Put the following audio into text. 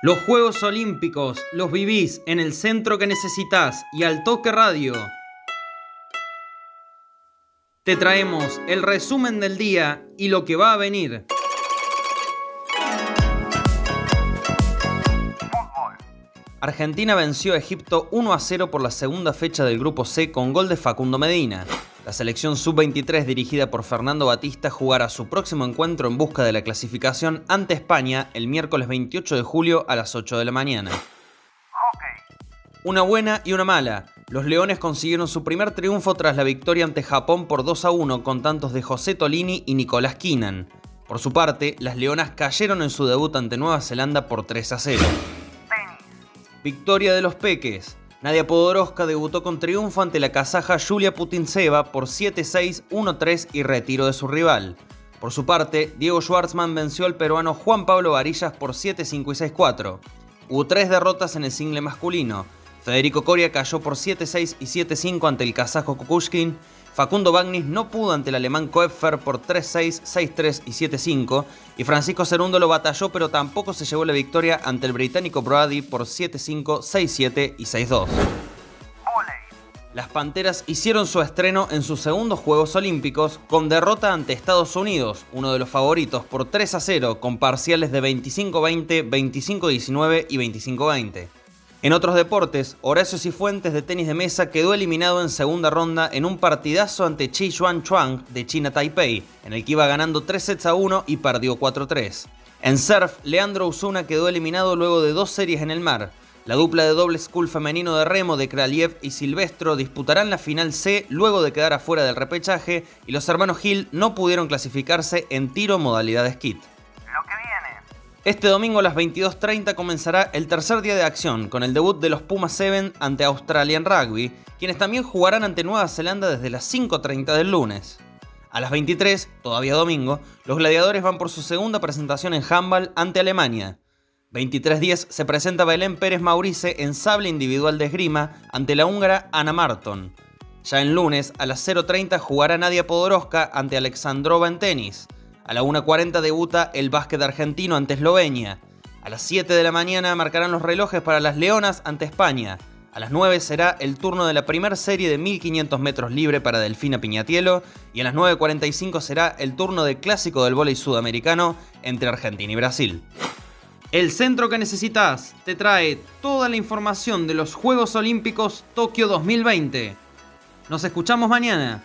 Los Juegos Olímpicos los vivís en el centro que necesitas y al toque radio. Te traemos el resumen del día y lo que va a venir. Argentina venció a Egipto 1 a 0 por la segunda fecha del Grupo C con gol de Facundo Medina. La selección sub-23 dirigida por Fernando Batista jugará su próximo encuentro en busca de la clasificación ante España el miércoles 28 de julio a las 8 de la mañana. Una buena y una mala. Los Leones consiguieron su primer triunfo tras la victoria ante Japón por 2 a 1 con tantos de José Tolini y Nicolás Kinan. Por su parte, las Leonas cayeron en su debut ante Nueva Zelanda por 3 a 0. Victoria de los Peques. Nadia Podoroska debutó con triunfo ante la kazaja Julia Putintseva por 7-6, 1-3 y retiro de su rival. Por su parte, Diego Schwartzman venció al peruano Juan Pablo Varillas por 7-5 y 6-4. Hubo tres derrotas en el single masculino. Federico Coria cayó por 7-6 y 7-5 ante el kazajo Kukushkin Facundo Bagnis no pudo ante el alemán Koepfer por 3-6, 6-3 y 7-5, y Francisco Cerundo lo batalló pero tampoco se llevó la victoria ante el británico Brady por 7-5, 6-7 y 6-2. Las Panteras hicieron su estreno en sus segundos Juegos Olímpicos con derrota ante Estados Unidos, uno de los favoritos, por 3 0 con parciales de 25-20, 25-19 y 25-20. En otros deportes, Horacio Cifuentes de tenis de mesa quedó eliminado en segunda ronda en un partidazo ante Chi Xuan Chuang de China Taipei, en el que iba ganando 3 sets a 1 y perdió 4-3. En surf, Leandro Usuna quedó eliminado luego de dos series en el mar. La dupla de doble school femenino de remo de Kraliev y Silvestro disputarán la final C luego de quedar afuera del repechaje y los hermanos Hill no pudieron clasificarse en tiro modalidad skit. Este domingo a las 22.30 comenzará el tercer día de acción con el debut de los Pumas 7 ante Australian Rugby, quienes también jugarán ante Nueva Zelanda desde las 5.30 del lunes. A las 23, todavía domingo, los gladiadores van por su segunda presentación en handball ante Alemania. 23.10 se presenta Belén Pérez Maurice en sable individual de esgrima ante la húngara Ana Marton. Ya en lunes, a las 0.30 jugará Nadia Podoroska ante Alexandrova en tenis. A la 1.40 debuta el básquet argentino ante Eslovenia. A las 7 de la mañana marcarán los relojes para las Leonas ante España. A las 9 será el turno de la primera serie de 1500 metros libre para Delfina Piñatielo y a las 9.45 será el turno del clásico del vóley sudamericano entre Argentina y Brasil. El centro que necesitas te trae toda la información de los Juegos Olímpicos Tokio 2020. Nos escuchamos mañana.